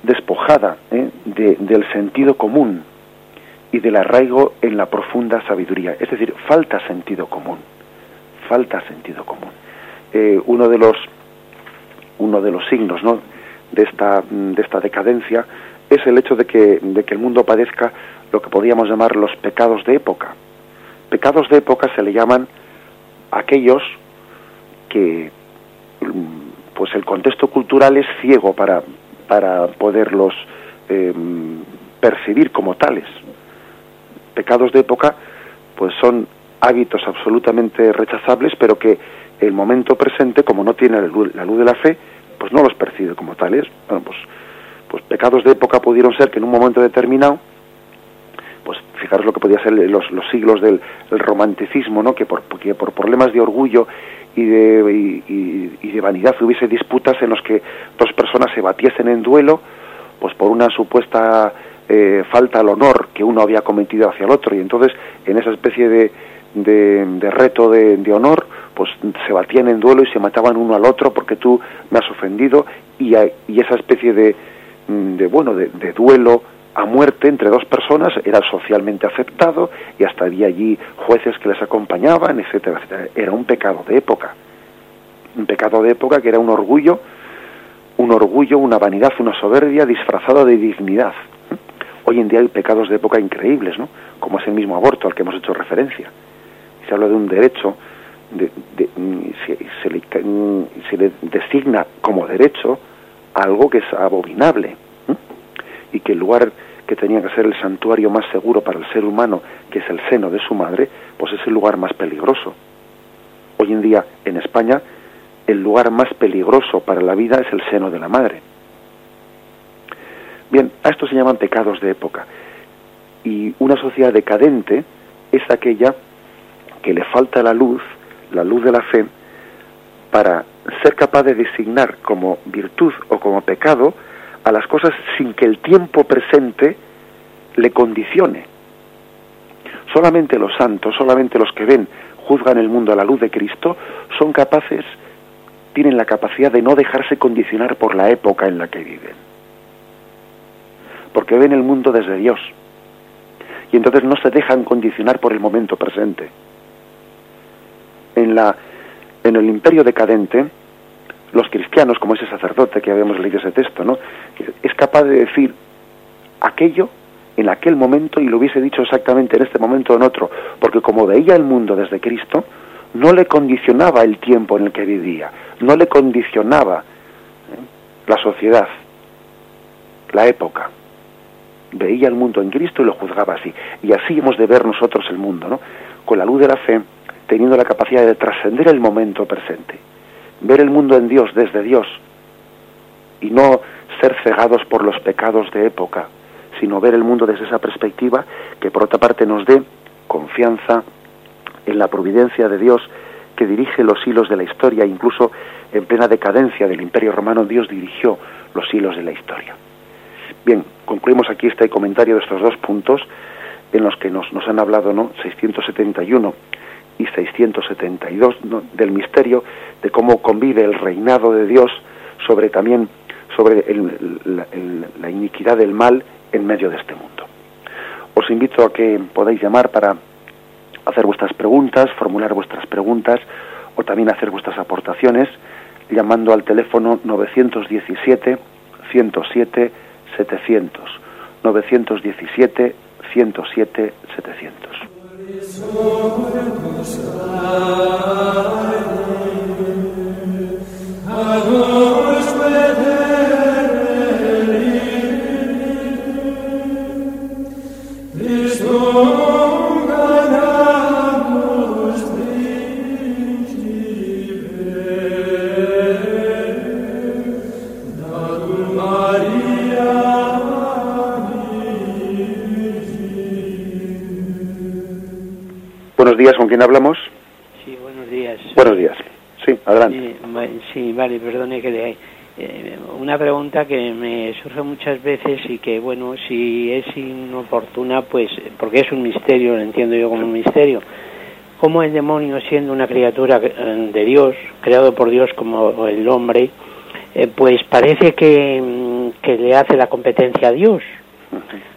despojada ¿eh? del sentido común, y del arraigo en la profunda sabiduría. Es decir, falta sentido común, falta sentido común. Eh, uno de los uno de los signos ¿no? de esta de esta decadencia es el hecho de que, de que el mundo padezca lo que podríamos llamar los pecados de época. Pecados de época se le llaman aquellos que pues el contexto cultural es ciego para, para poderlos eh, percibir como tales pecados de época pues son hábitos absolutamente rechazables, pero que el momento presente, como no tiene la luz, de la fe, pues no los percibe como tales. Bueno, pues, pues pecados de época pudieron ser que en un momento determinado, pues fijaros lo que podía ser los, los siglos del romanticismo, ¿no? Que por, por problemas de orgullo y de, y de vanidad hubiese disputas en los que dos personas se batiesen en duelo, pues por una supuesta eh, falta el honor que uno había cometido hacia el otro y entonces en esa especie de, de, reto de, honor pues se batían en duelo y se mataban uno al otro porque tú me has ofendido y, y esa especie de, de bueno de, duelo a muerte entre dos personas era socialmente aceptado y hasta había allí jueces que les acompañaban, etcétera, etcétera. Era un pecado de época. Un pecado de época que era un orgullo, un orgullo, una vanidad, una soberbia disfrazada de dignidad. Hoy en día hay pecados de época increíbles, ¿no? Como es el mismo aborto al que hemos hecho referencia. Se habla de un derecho, de, se, le, se, le, designa como derecho algo que es abominable y que el lugar que tenía que ser el santuario más seguro para el ser humano, que es el seno de su madre, pues es el lugar más peligroso. Hoy en día en España el lugar más peligroso para la vida es el seno de la madre. Bien, a esto se llaman pecados de época. Y una sociedad decadente es aquella que le falta la luz, la luz de la fe, para ser capaz de designar como virtud o como pecado a las cosas sin que el tiempo presente le condicione. Solamente los santos, solamente los que ven, juzgan el mundo a la luz de Cristo, son capaces, tienen la capacidad de no dejarse condicionar por la época en la que viven porque ven el mundo desde Dios. Y entonces no se dejan condicionar por el momento presente. En, la, en el imperio decadente, los cristianos, como ese sacerdote que habíamos leído ese texto, ¿no? es capaz de decir aquello en aquel momento y lo hubiese dicho exactamente en este momento o en otro, porque como veía el mundo desde Cristo, no le condicionaba el tiempo en el que vivía, no le condicionaba ¿eh? la sociedad, la época veía el mundo en Cristo y lo juzgaba así. Y así hemos de ver nosotros el mundo, ¿no? Con la luz de la fe, teniendo la capacidad de trascender el momento presente, ver el mundo en Dios, desde Dios, y no ser cegados por los pecados de época, sino ver el mundo desde esa perspectiva que por otra parte nos dé confianza en la providencia de Dios que dirige los hilos de la historia, incluso en plena decadencia del Imperio Romano, Dios dirigió los hilos de la historia. Bien, concluimos aquí este comentario de estos dos puntos en los que nos, nos han hablado, ¿no? 671 y 672 del misterio de cómo convive el reinado de Dios sobre también sobre la iniquidad del mal en medio de este mundo. Os invito a que podáis llamar para hacer vuestras preguntas, formular vuestras preguntas o también hacer vuestras aportaciones llamando al teléfono 917 107 700 917 107 700. Agur hablamos? Sí, buenos días. Buenos días. Sí, adelante. Sí, vale, perdone que le... Eh, una pregunta que me surge muchas veces y que, bueno, si es inoportuna, pues, porque es un misterio, lo entiendo yo como un misterio. ¿Cómo el demonio, siendo una criatura eh, de Dios, creado por Dios como el hombre, eh, pues parece que, mm, que le hace la competencia a Dios?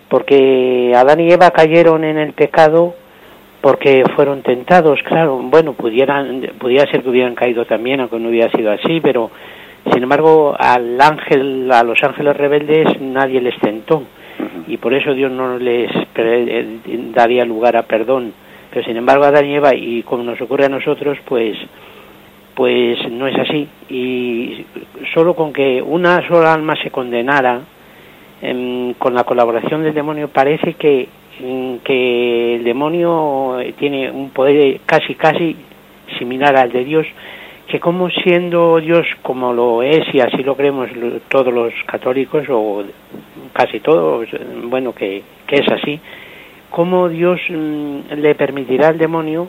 Porque Adán y Eva cayeron en el pecado porque fueron tentados, claro, bueno, pudieran, pudiera ser que hubieran caído también, aunque no hubiera sido así, pero sin embargo al ángel, a los ángeles rebeldes nadie les tentó. Y por eso Dios no les daría lugar a perdón, pero sin embargo a Adán y Eva y como nos ocurre a nosotros, pues pues no es así. Y solo con que una sola alma se condenara con la colaboración del demonio parece que que el demonio tiene un poder casi casi similar al de Dios, que como siendo Dios como lo es y así lo creemos todos los católicos o casi todos, bueno que, que es así, cómo Dios mm, le permitirá al demonio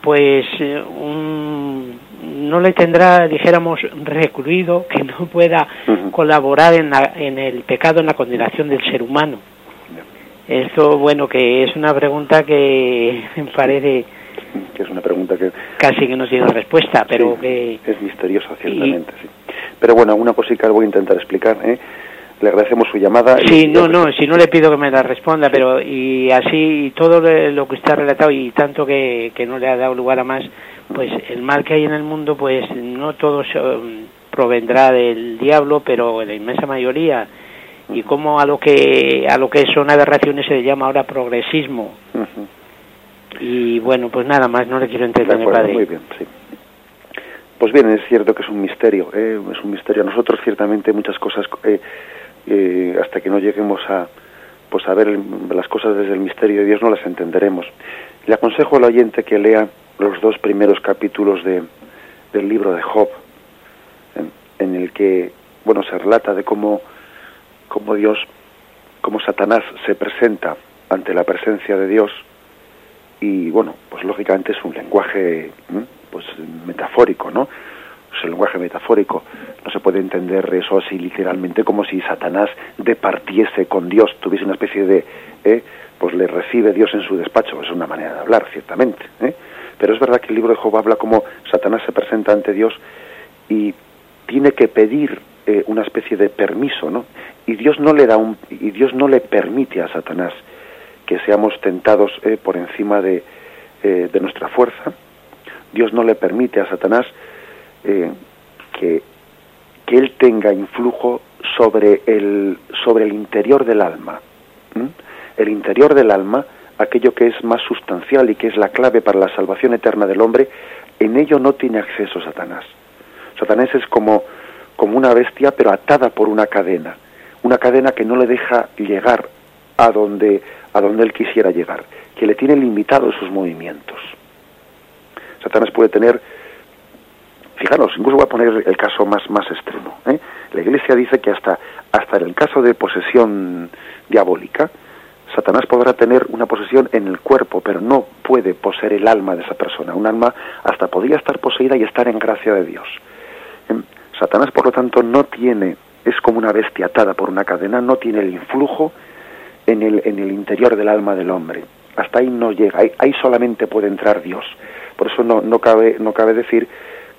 pues eh, un, no le tendrá, dijéramos, recluido, que no pueda colaborar en, en el pecado, en la condenación del ser humano. Esto, bueno, que es una pregunta que me parece... Que es una pregunta que... Casi que no tiene respuesta, pero que... Es misteriosa, ciertamente, sí. Pero bueno, una cosita voy a intentar explicar, ¿eh? Le agradecemos su llamada. Sí, no, no, si no le pido que me la responda, pero y así todo lo que usted ha relatado y tanto que, que no le ha dado lugar a más, pues el mal que hay en el mundo, pues no todo um, provendrá del diablo, pero la inmensa mayoría y cómo a lo que a lo que son aberraciones se le llama ahora progresismo. Y bueno, pues nada más, no le quiero entretener, padre. Muy bien, sí. Pues bien, es cierto que es un misterio, ¿eh? es un misterio. A nosotros ciertamente muchas cosas, eh, eh, hasta que no lleguemos a, pues a ver las cosas desde el misterio de Dios, no las entenderemos. Le aconsejo al oyente que lea los dos primeros capítulos de, del libro de Job, en, el que, bueno, se relata de cómo cómo Dios, cómo Satanás se presenta ante la presencia de Dios y bueno, pues lógicamente es un lenguaje pues metafórico, ¿no? Es un lenguaje metafórico. No se puede entender eso así literalmente como si Satanás departiese con Dios, tuviese una especie de, ¿eh? pues le recibe Dios en su despacho. Es una manera de hablar, ciertamente. ¿eh? Pero es verdad que el libro de Job habla como Satanás se presenta ante Dios y tiene que pedir eh, una especie de permiso, ¿no? Y Dios no le da un, y Dios no le permite a Satanás que seamos tentados eh, por encima de, eh, de, nuestra fuerza. Dios no le permite a Satanás que, que él tenga influjo sobre el, sobre el interior del alma. El interior del alma, aquello que es más sustancial y que es la clave para la salvación eterna del hombre, en ello no tiene acceso Satanás. Satanás es como como una bestia pero atada por una cadena, una cadena que no le deja llegar a donde, a donde él quisiera llegar, que le tiene limitados sus movimientos. Satanás puede tener fijaros, incluso voy a poner el caso más, más extremo. ¿eh? La Iglesia dice que hasta, hasta en el caso de posesión diabólica, Satanás podrá tener una posesión en el cuerpo, pero no puede poseer el alma de esa persona. Un alma hasta podría estar poseída y estar en gracia de Dios. Em, Satanás, por lo tanto, no tiene, es como una bestia atada por una cadena, no tiene el influjo en el, en el interior del alma del hombre. Hasta ahí no llega, ahí, solamente puede entrar Dios. Por eso no, no, cabe, no cabe decir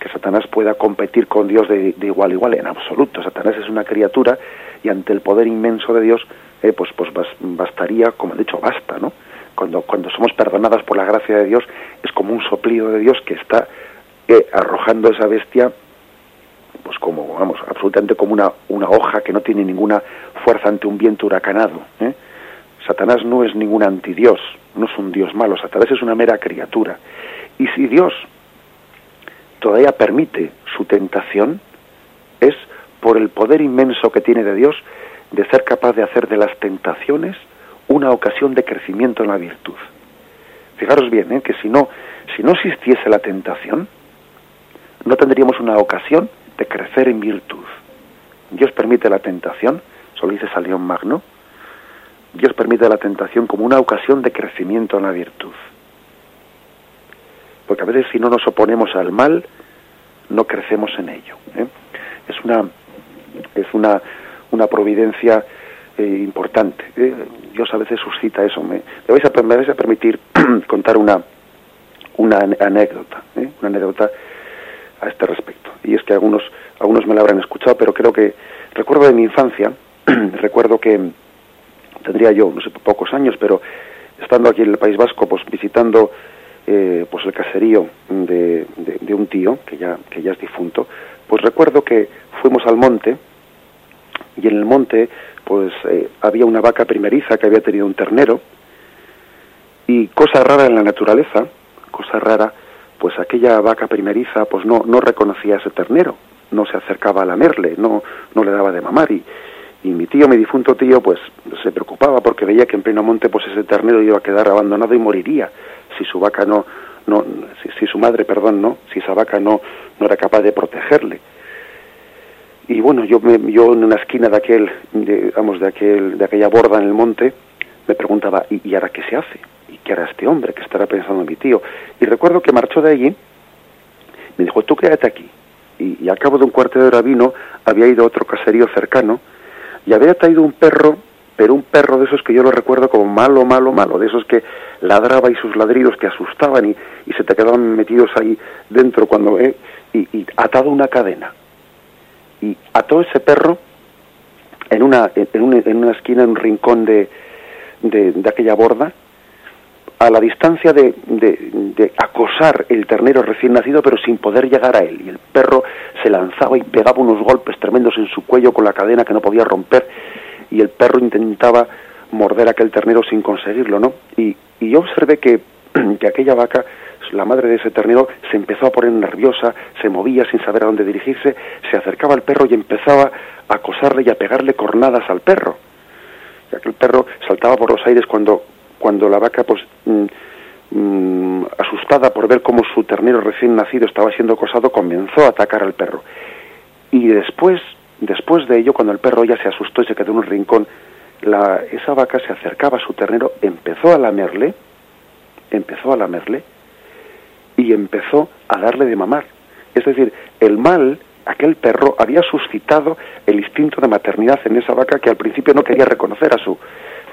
que Satanás pueda competir con Dios de, igual a igual, en absoluto. Satanás es una criatura y ante el poder inmenso de Dios, eh, pues, pues bastaría, como he dicho, basta, ¿no? Cuando, cuando somos perdonadas por la gracia de Dios, es como un soplido de Dios que está eh, arrojando esa bestia, pues como, vamos, absolutamente como una, una hoja que no tiene ninguna fuerza ante un viento huracanado. ¿eh? Satanás no es ningún antidios, no es un dios malo, Satanás es una mera criatura. Y si Dios todavía permite su tentación es por el poder inmenso que tiene de Dios de ser capaz de hacer de las tentaciones una ocasión de crecimiento en la virtud. Fijaros bien, ¿eh? que si no, si no existiese la tentación, no tendríamos una ocasión de crecer en virtud. Dios permite la tentación, solo dice San León Magno, Dios permite la tentación como una ocasión de crecimiento en la virtud porque a veces si no nos oponemos al mal, no crecemos en ello. ¿eh? Es una es una, una providencia eh, importante. ¿eh? Dios a veces suscita eso. Me, vais, a, vais a permitir contar una, una anécdota, una anécdota a este respecto. Y es que algunos, algunos me la habrán escuchado, pero creo que recuerdo de mi infancia, recuerdo que tendría yo, no sé, pocos años, pero estando aquí en el País Vasco, pues visitando eh, pues el caserío de, de, un tío que ya, que ya es difunto, pues recuerdo que fuimos al monte y en el monte pues eh, había una vaca primeriza que había tenido un ternero y cosa rara en la naturaleza, cosa rara, pues aquella vaca primeriza pues no, no reconocía a ese ternero, no se acercaba a lamerle, no, no le daba de mamar y, y mi tío, mi difunto tío, pues se preocupaba porque veía que en pleno monte pues ese ternero iba a quedar abandonado y moriría si su vaca no, no si, su madre, perdón, no, si esa vaca no, no era capaz de protegerle. Y bueno, yo, me, yo en una esquina de aquel, de, vamos, de aquel, de aquella borda en el monte, me preguntaba, ¿y, ¿y ahora qué se hace? ¿Y qué hará este hombre? ¿Qué estará pensando mi tío? Y recuerdo que marchó de allí, me dijo, tú quédate aquí. Y, y al cabo de un cuarto de hora vino, había ido a otro caserío cercano, y había traído un perro pero un perro de esos que yo lo recuerdo como malo, malo, malo, de esos que ladraba y sus ladridos te asustaban y, se te quedaban metidos ahí dentro cuando eh, y, atado una cadena. Y ató ese perro en una en una, en una esquina en un rincón de, de aquella borda a la distancia de, acosar el ternero recién nacido, pero sin poder llegar a él. Y el perro se lanzaba y pegaba unos golpes tremendos en su cuello con la cadena que no podía romper y el perro intentaba morder aquel ternero sin conseguirlo, ¿no? Y, y yo observé que, que aquella vaca, la madre de ese ternero, se empezó a poner nerviosa, se movía sin saber a dónde dirigirse, se acercaba al perro y empezaba a acosarle y a pegarle cornadas al perro. Y aquel perro saltaba por los aires cuando, cuando la vaca, pues, mm, mm, asustada por ver cómo su ternero recién nacido estaba siendo acosado, comenzó a atacar al perro. Y después Después de ello, cuando el perro ya se asustó y se quedó en un rincón, esa vaca se acercaba a su ternero, empezó a lamerle, empezó a lamerle y empezó a darle de mamar. Es decir, el mal, aquel perro, había suscitado el instinto de maternidad en esa vaca que al principio no quería reconocer a su,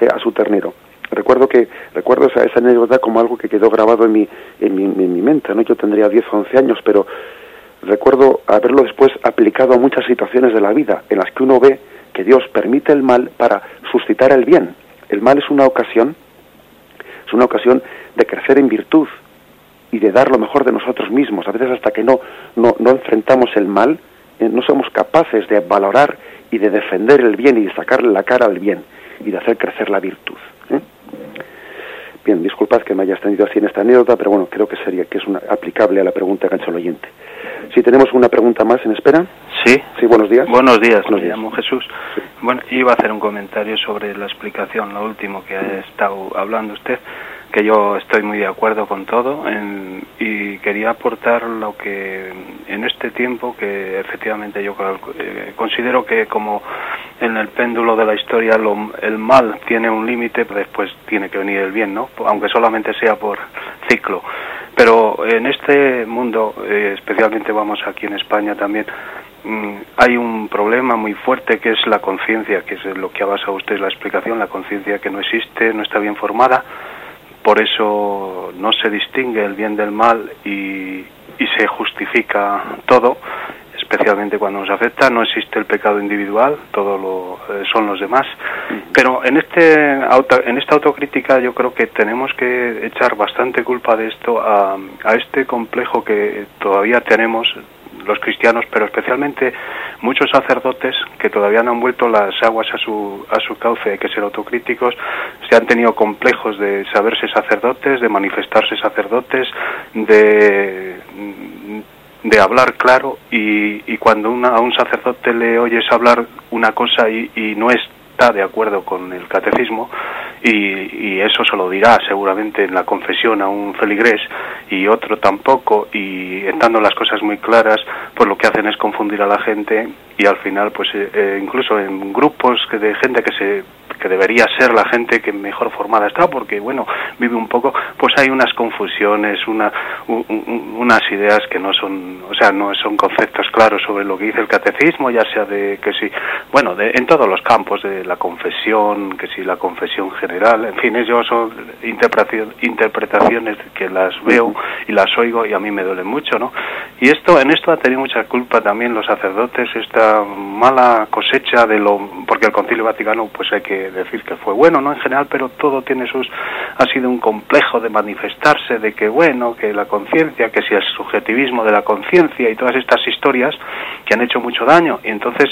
eh, a su ternero. Recuerdo que recuerdo esa, esa, anécdota como algo que quedó grabado en mi, en mi, en mi mente. ¿no? Yo tendría 10 o 11 años, pero recuerdo haberlo después aplicado a muchas situaciones de la vida en las que uno ve que Dios permite el mal para suscitar el bien. El mal es una ocasión, es una ocasión de crecer en virtud y de dar lo mejor de nosotros mismos. A veces hasta que no, no, no enfrentamos el mal, eh, no somos capaces de valorar y de defender el bien y de sacarle la cara al bien y de hacer crecer la virtud. Bien, disculpad que me haya extendido así en esta anécdota, pero bueno, creo que sería que es una, aplicable a la pregunta que ha hecho el oyente. Si tenemos una pregunta más en espera. Sí. Sí, buenos días. Buenos días, me llamo Jesús. Bueno, iba a hacer un comentario sobre la explicación, lo último que ha estado hablando usted, que yo estoy muy de acuerdo con todo y quería aportar lo que en este tiempo que efectivamente yo eh, considero que como en el péndulo de la historia el mal tiene un límite, después tiene que venir el bien, ¿no? Aunque solamente sea por ciclo. Pero en este mundo, eh, especialmente vamos aquí en España también, mm, hay un problema muy fuerte que es la conciencia, que es lo que ha basado usted la explicación, la conciencia que no existe, no está bien formada por eso no se distingue el bien del mal y, se justifica todo, especialmente cuando nos afecta. No existe el pecado individual, todo lo eh, son los demás. Pero en este en esta autocrítica yo creo que tenemos que echar bastante culpa de esto a, a este complejo que todavía tenemos los cristianos, pero especialmente muchos sacerdotes que todavía no han vuelto las aguas a su, a su cauce, hay que ser autocríticos, se han tenido complejos de saberse sacerdotes, de manifestarse sacerdotes, de de hablar claro y, cuando a un sacerdote le oyes hablar una cosa y, no está de acuerdo con el catecismo, y, eso se lo dirá seguramente en la confesión a un feligrés y otro tampoco y estando las cosas muy claras pues lo que hacen es confundir a la gente y al final pues eh, eh, incluso en grupos de gente que se que debería ser la gente que mejor formada está, porque bueno, vive un poco, pues hay unas confusiones, una, unas ideas que no son, o sea, no son conceptos claros sobre lo que dice el catecismo, ya sea de que si, bueno, de, en todos los campos de la confesión, que si la confesión general, en fin, ellos son interpretaciones que las veo y las oigo y a mí me duelen mucho, ¿no? Y esto, en esto ha tenido mucha culpa también los sacerdotes, esta mala cosecha de lo, porque el Concilio Vaticano, pues hay que decir que fue bueno, ¿no? En general, pero todo tiene sus, ha sido un complejo de manifestarse, de que bueno, que la conciencia, que si el subjetivismo de la conciencia y todas estas historias que han hecho mucho daño. Y entonces,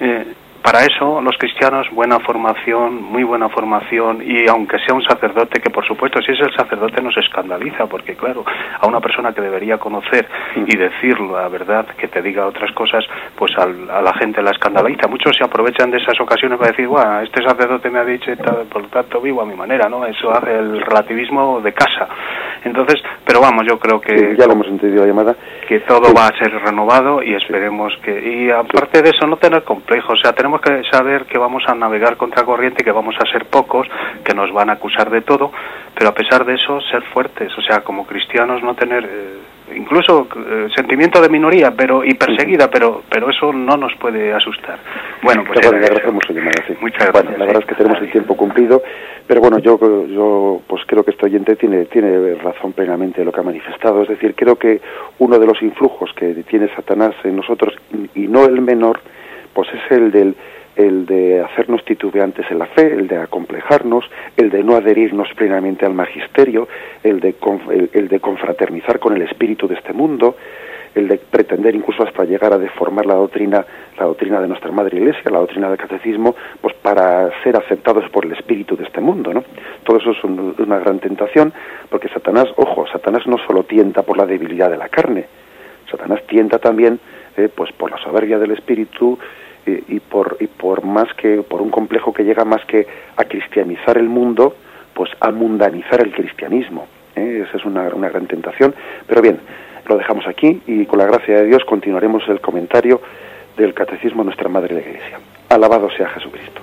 eh, para eso los cristianos buena formación, muy buena formación y aunque sea un sacerdote que por supuesto si es el sacerdote nos escandaliza porque claro, a una persona que debería conocer y decirlo la verdad, que te diga otras cosas, pues a la gente la escandaliza. Muchos se aprovechan de esas ocasiones para decir, bueno, este sacerdote me ha dicho, por lo tanto vivo a mi manera, ¿no? Eso hace el relativismo de casa. Entonces, pero vamos, yo creo que... ya lo hemos entendido la llamada. Que todo va a ser renovado y esperemos que... Y aparte de eso, no tener complejos, o sea, tenemos tenemos que saber que vamos a navegar contra corriente, que vamos a ser pocos, que nos van a acusar de todo, pero a pesar de eso ser fuertes, o sea, como cristianos no tener eh, incluso eh, sentimiento de minoría, pero y perseguida, pero pero eso no nos puede asustar. Bueno, pues le agradecemos su llamada, sí. Muchas gracias. la verdad es que tenemos el tiempo cumplido, pero bueno, yo yo pues creo que este oyente tiene tiene razón plenamente lo que ha manifestado, es decir, creo que uno de los influjos que tiene Satanás en nosotros y no el menor pues es el del el de hacernos titubeantes en la fe, el de acomplejarnos, el de no adherirnos plenamente al magisterio, el de, el, de confraternizar con el espíritu de este mundo, el de pretender incluso hasta llegar a deformar la doctrina, la doctrina de nuestra madre iglesia, la doctrina del catecismo, pues para ser aceptados por el espíritu de este mundo, ¿no? Todo eso es una gran tentación, porque Satanás, ojo, Satanás no solo tienta por la debilidad de la carne, Satanás tienta también, eh, pues por la soberbia del espíritu y, por, y por más que, por un complejo que llega más que a cristianizar el mundo, pues a mundanizar el cristianismo. ¿eh? Esa es una, una gran tentación. Pero bien, lo dejamos aquí y con la gracia de Dios continuaremos el comentario del Catecismo Nuestra Madre la Iglesia. Alabado sea Jesucristo.